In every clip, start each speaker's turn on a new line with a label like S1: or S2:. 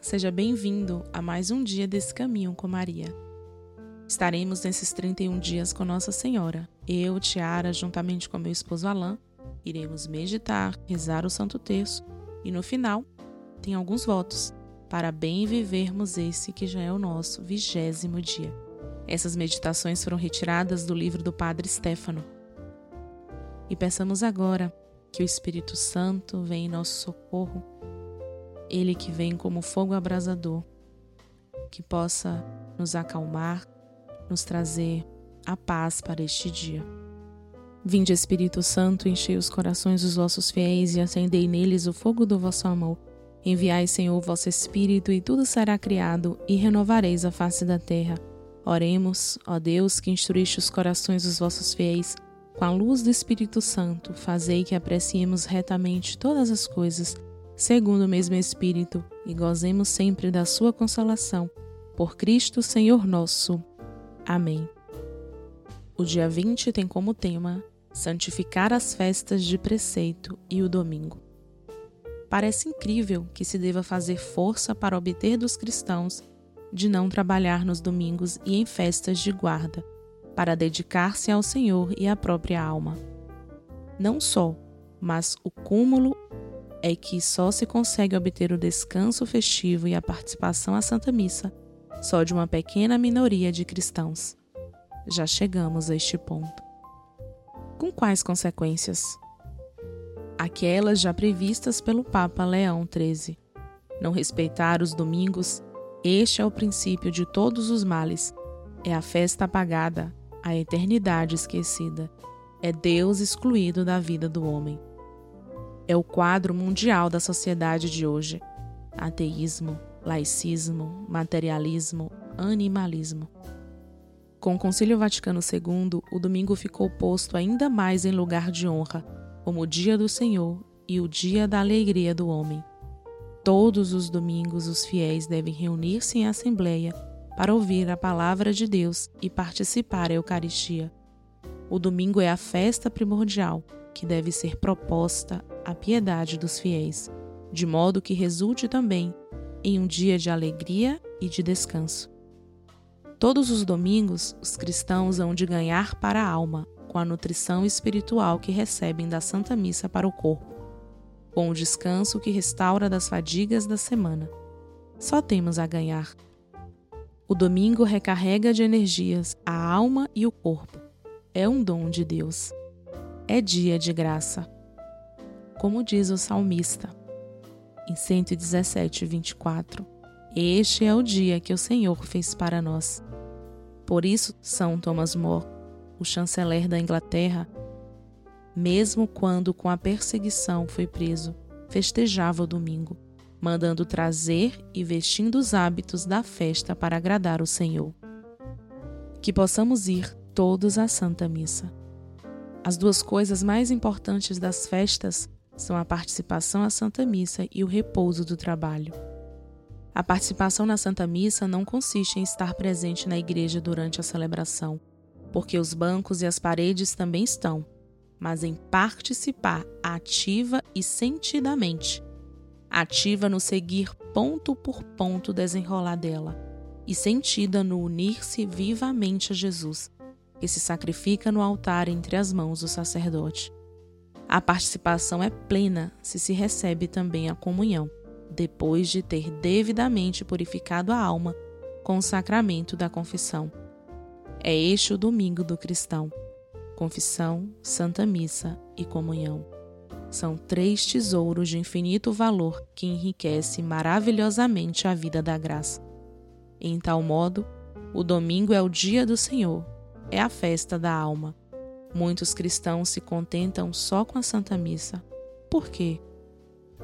S1: seja bem-vindo a mais um dia desse caminho com Maria. Estaremos nesses 31 dias com Nossa Senhora. Eu, Tiara, juntamente com meu esposo Alain, iremos meditar, rezar o Santo Terço e no final tem alguns votos para bem vivermos esse que já é o nosso vigésimo dia. Essas meditações foram retiradas do livro do Padre Stefano. E peçamos agora que o Espírito Santo venha em nosso socorro ele que vem como fogo abrasador, que possa nos acalmar, nos trazer a paz para este dia. Vinde, Espírito Santo, enchei os corações dos vossos fiéis e acendei neles o fogo do vosso amor. Enviai, Senhor, o vosso Espírito, e tudo será criado, e renovareis a face da terra. Oremos, ó Deus, que instruíste os corações dos vossos fiéis, com a luz do Espírito Santo, fazei que apreciemos retamente todas as coisas segundo o mesmo Espírito, e gozemos sempre da Sua consolação. Por Cristo, Senhor nosso. Amém. O dia 20 tem como tema Santificar as festas de preceito e o domingo. Parece incrível que se deva fazer força para obter dos cristãos de não trabalhar nos domingos e em festas de guarda, para dedicar-se ao Senhor e à própria alma. Não só, mas o cúmulo é que só se consegue obter o descanso festivo e a participação à Santa Missa só de uma pequena minoria de cristãos. Já chegamos a este ponto. Com quais consequências? Aquelas já previstas pelo Papa Leão XIII. Não respeitar os domingos, este é o princípio de todos os males. É a festa apagada, a eternidade esquecida. É Deus excluído da vida do homem é o quadro mundial da sociedade de hoje: ateísmo, laicismo, materialismo, animalismo. Com o Concílio Vaticano II, o domingo ficou posto ainda mais em lugar de honra, como o dia do Senhor e o dia da alegria do homem. Todos os domingos os fiéis devem reunir-se em assembleia para ouvir a palavra de Deus e participar da Eucaristia. O domingo é a festa primordial que deve ser proposta a piedade dos fiéis, de modo que resulte também em um dia de alegria e de descanso. Todos os domingos, os cristãos hão de ganhar para a alma com a nutrição espiritual que recebem da Santa Missa para o corpo, com o descanso que restaura das fadigas da semana. Só temos a ganhar. O domingo recarrega de energias a alma e o corpo. É um dom de Deus. É dia de graça como diz o salmista. Em 117, 24. Este é o dia que o Senhor fez para nós. Por isso, São Thomas More, o chanceler da Inglaterra, mesmo quando com a perseguição foi preso, festejava o domingo, mandando trazer e vestindo os hábitos da festa para agradar o Senhor. Que possamos ir todos à Santa Missa. As duas coisas mais importantes das festas são a participação à Santa Missa e o repouso do trabalho. A participação na Santa Missa não consiste em estar presente na igreja durante a celebração, porque os bancos e as paredes também estão, mas em participar ativa e sentidamente. Ativa no seguir ponto por ponto desenrolar dela, e sentida no unir-se vivamente a Jesus, que se sacrifica no altar entre as mãos do sacerdote. A participação é plena se se recebe também a comunhão, depois de ter devidamente purificado a alma com o sacramento da confissão. É este o domingo do cristão: confissão, Santa Missa e comunhão. São três tesouros de infinito valor que enriquecem maravilhosamente a vida da graça. Em tal modo, o domingo é o dia do Senhor, é a festa da alma Muitos cristãos se contentam só com a Santa Missa. Por quê?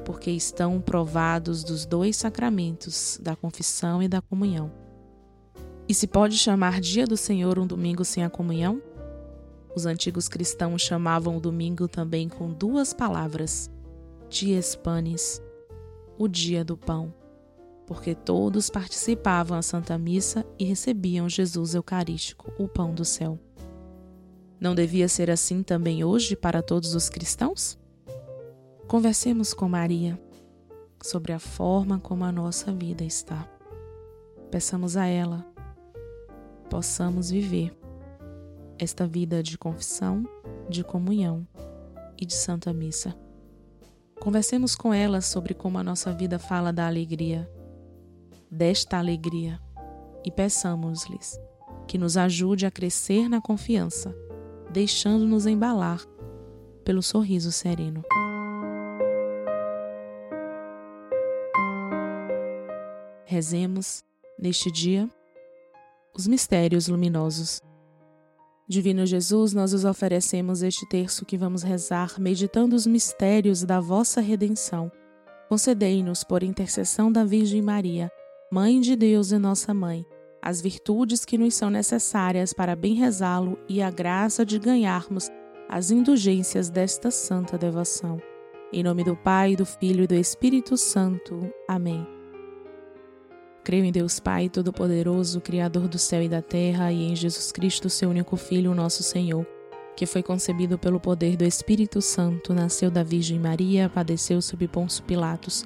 S1: Porque estão provados dos dois sacramentos, da confissão e da comunhão. E se pode chamar Dia do Senhor um domingo sem a comunhão? Os antigos cristãos chamavam o domingo também com duas palavras: Dies Panis, o dia do pão, porque todos participavam à Santa Missa e recebiam Jesus Eucarístico, o pão do céu. Não devia ser assim também hoje para todos os cristãos? Conversemos com Maria. sobre a forma como a nossa vida está. Peçamos a ela possamos viver esta vida de confissão, de comunhão e de Santa Missa. Conversemos com ela sobre como a nossa vida fala da alegria, desta alegria, e peçamos-lhes que nos ajude a crescer na confiança, deixando-nos embalar pelo sorriso sereno. Rezemos neste dia os mistérios luminosos. Divino Jesus, nós os oferecemos este terço que vamos rezar, meditando os mistérios da vossa redenção. Concedei-nos, por intercessão da Virgem Maria, Mãe de Deus e nossa Mãe, as virtudes que nos são necessárias para bem rezá-lo e a graça de ganharmos as indulgências desta santa devoção. Em nome do Pai, do Filho e do Espírito Santo. Amém. Creio em Deus Pai Todo-Poderoso, Criador do céu e da terra, e em Jesus Cristo, seu único Filho, nosso Senhor, que foi concebido pelo poder do Espírito Santo, nasceu da Virgem Maria, padeceu sob Ponço Pilatos,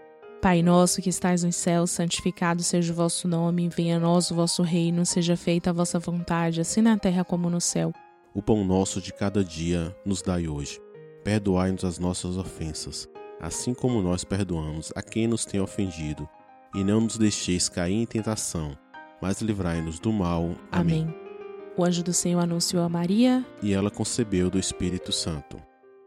S1: Pai nosso que estais nos céus, santificado seja o vosso nome, venha a nós o vosso reino, seja feita a vossa vontade, assim na terra como no céu.
S2: O pão nosso de cada dia nos dai hoje. Perdoai-nos as nossas ofensas, assim como nós perdoamos a quem nos tem ofendido, e não nos deixeis cair em tentação, mas livrai-nos do mal.
S1: Amém. Amém. O anjo do Senhor anunciou a Maria,
S2: e ela concebeu do Espírito Santo.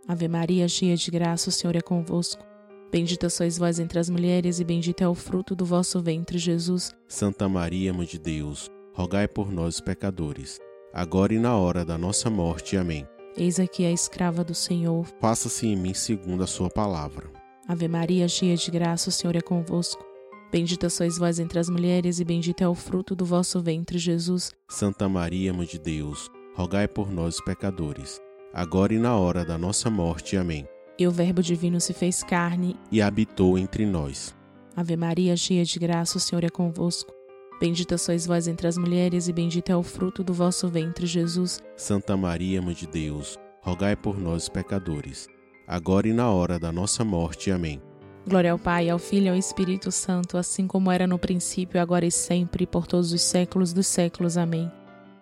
S1: Ave Maria, cheia de graça, o Senhor é convosco. Bendita sois vós entre as mulheres, e bendito é o fruto do vosso ventre, Jesus.
S2: Santa Maria, Mãe de Deus, rogai por nós, pecadores, agora e na hora da nossa morte. Amém.
S1: Eis aqui a escrava do Senhor.
S2: Faça-se em mim segundo a sua palavra.
S1: Ave Maria, cheia de graça, o Senhor é convosco. Bendita sois vós entre as mulheres, e bendito é o fruto do vosso ventre, Jesus.
S2: Santa Maria, Mãe de Deus, rogai por nós, pecadores, agora e na hora da nossa morte. Amém.
S1: E o Verbo Divino se fez carne
S2: e habitou entre nós.
S1: Ave Maria, cheia de graça, o Senhor é convosco. Bendita sois vós entre as mulheres, e bendito é o fruto do vosso ventre, Jesus.
S2: Santa Maria, Mãe de Deus, rogai por nós, pecadores, agora e na hora da nossa morte. Amém.
S1: Glória ao Pai, ao Filho e ao Espírito Santo, assim como era no princípio, agora e sempre, por todos os séculos dos séculos. Amém.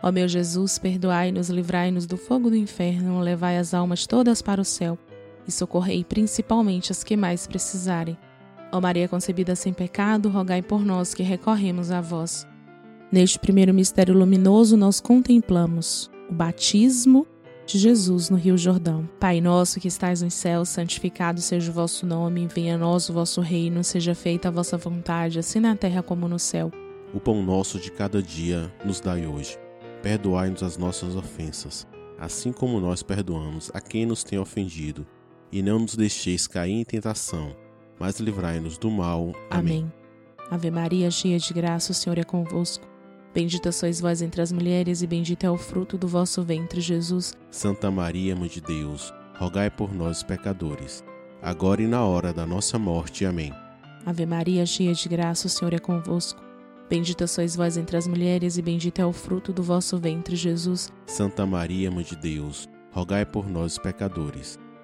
S1: Ó meu Jesus, perdoai-nos, livrai-nos do fogo do inferno, levai as almas todas para o céu e socorrei principalmente as que mais precisarem. Ó Maria concebida sem pecado, rogai por nós que recorremos a vós. Neste primeiro mistério luminoso, nós contemplamos o batismo de Jesus no Rio Jordão. Pai nosso que estais nos céus, santificado seja o vosso nome, venha a nós o vosso reino, seja feita a vossa vontade, assim na terra como no céu.
S2: O pão nosso de cada dia nos dai hoje. Perdoai-nos as nossas ofensas, assim como nós perdoamos a quem nos tem ofendido, e não nos deixeis cair em tentação, mas livrai-nos do mal.
S1: Amém. Amém. Ave Maria, cheia de graça, o Senhor é convosco. Bendita sois vós entre as mulheres, e bendito é o fruto do vosso ventre, Jesus.
S2: Santa Maria, Mãe de Deus, rogai por nós, pecadores, agora e na hora da nossa morte. Amém.
S1: Ave Maria, cheia de graça, o Senhor é convosco. Bendita sois vós entre as mulheres, e bendito é o fruto do vosso ventre, Jesus.
S2: Santa Maria, Mãe de Deus, rogai por nós, pecadores,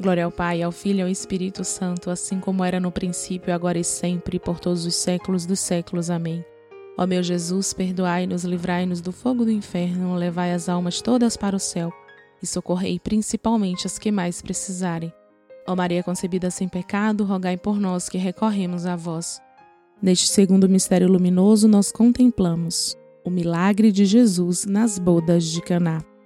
S1: Glória ao Pai, ao Filho e ao Espírito Santo, assim como era no princípio, agora e sempre, por todos os séculos dos séculos. Amém. Ó meu Jesus, perdoai-nos, livrai-nos do fogo do inferno, levai as almas todas para o céu e socorrei principalmente as que mais precisarem. Ó Maria concebida sem pecado, rogai por nós que recorremos a vós. Neste segundo mistério luminoso, nós contemplamos o milagre de Jesus nas bodas de Caná.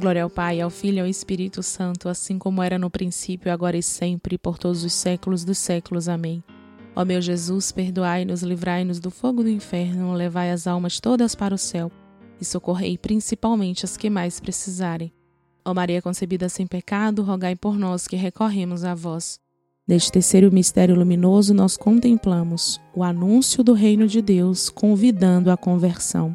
S1: Glória ao Pai, ao Filho e ao Espírito Santo, assim como era no princípio, agora e sempre, por todos os séculos dos séculos. Amém. Ó meu Jesus, perdoai-nos, livrai-nos do fogo do inferno, levai as almas todas para o céu e socorrei principalmente as que mais precisarem. Ó Maria concebida sem pecado, rogai por nós que recorremos a vós. Neste terceiro mistério luminoso, nós contemplamos o anúncio do reino de Deus, convidando à conversão.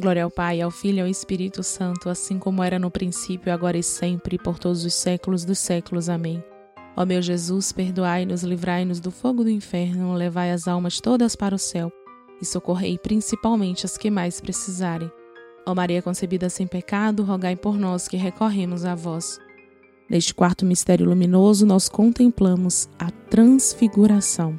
S1: Glória ao Pai, ao Filho e ao Espírito Santo, assim como era no princípio, agora e sempre, por todos os séculos dos séculos. Amém. Ó meu Jesus, perdoai-nos, livrai-nos do fogo do inferno, levai as almas todas para o céu e socorrei principalmente as que mais precisarem. Ó Maria concebida sem pecado, rogai por nós que recorremos a vós. Neste quarto mistério luminoso, nós contemplamos a transfiguração.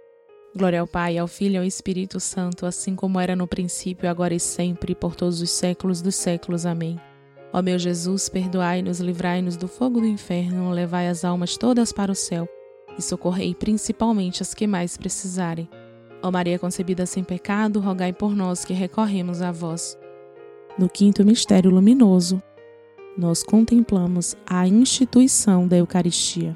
S1: Glória ao Pai, ao Filho e ao Espírito Santo, assim como era no princípio, agora e sempre, por todos os séculos dos séculos. Amém. Ó meu Jesus, perdoai-nos, livrai-nos do fogo do inferno, levai as almas todas para o céu e socorrei principalmente as que mais precisarem. Ó Maria concebida sem pecado, rogai por nós que recorremos a vós. No quinto mistério luminoso, nós contemplamos a instituição da Eucaristia.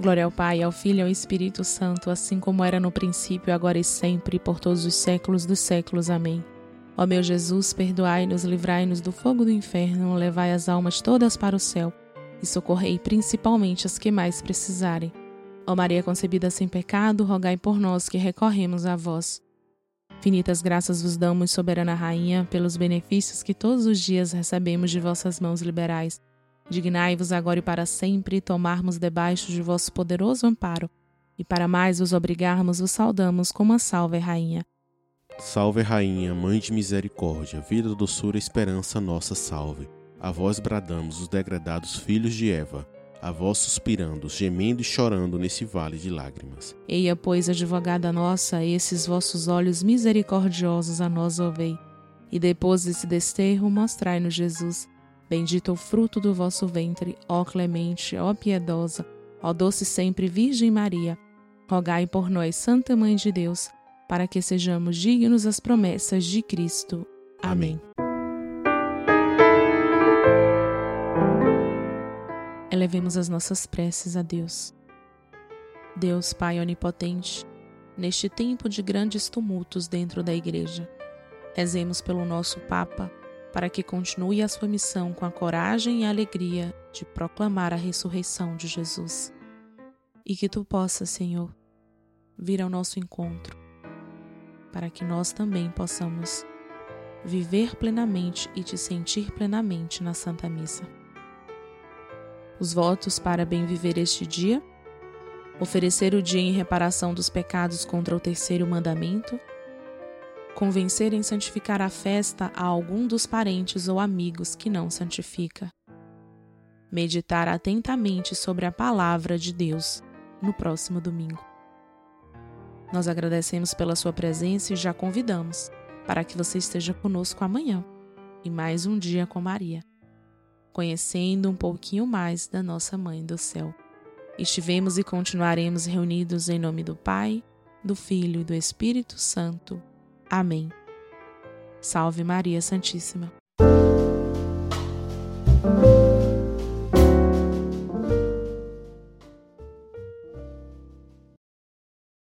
S1: Glória ao Pai, ao Filho e ao Espírito Santo, assim como era no princípio, agora e sempre, por todos os séculos dos séculos. Amém. Ó meu Jesus, perdoai-nos, livrai-nos do fogo do inferno, levai as almas todas para o céu e socorrei principalmente as que mais precisarem. Ó Maria concebida sem pecado, rogai por nós que recorremos a vós. Finitas graças vos damos, soberana Rainha, pelos benefícios que todos os dias recebemos de vossas mãos liberais. Dignai-vos agora e para sempre tomarmos debaixo de vosso poderoso amparo, e para mais vos obrigarmos, vos saudamos como a salve, Rainha.
S2: Salve, Rainha, Mãe de Misericórdia, vida, doçura, esperança, nossa salve. A vós bradamos os degradados filhos de Eva, a vós suspirando, gemendo e chorando nesse vale de lágrimas.
S1: Eia, pois, advogada nossa, esses vossos olhos misericordiosos a nós ouvei, e depois desse desterro mostrai-nos Jesus Bendito o fruto do vosso ventre, ó clemente, ó piedosa, ó doce sempre Virgem Maria. Rogai por nós, Santa Mãe de Deus, para que sejamos dignos das promessas de Cristo. Amém. Elevemos as nossas preces a Deus. Deus Pai Onipotente, neste tempo de grandes tumultos dentro da Igreja, rezemos pelo nosso Papa para que continue a sua missão com a coragem e a alegria de proclamar a ressurreição de Jesus. E que tu possas, Senhor, vir ao nosso encontro, para que nós também possamos viver plenamente e te sentir plenamente na Santa Missa. Os votos para bem viver este dia: oferecer o dia em reparação dos pecados contra o terceiro mandamento, convencer em santificar a festa a algum dos parentes ou amigos que não santifica, meditar atentamente sobre a palavra de Deus no próximo domingo. Nós agradecemos pela sua presença e já convidamos para que você esteja conosco amanhã e mais um dia com Maria, conhecendo um pouquinho mais da nossa Mãe do Céu. Estivemos e continuaremos reunidos em nome do Pai, do Filho e do Espírito Santo. Amém. Salve Maria Santíssima.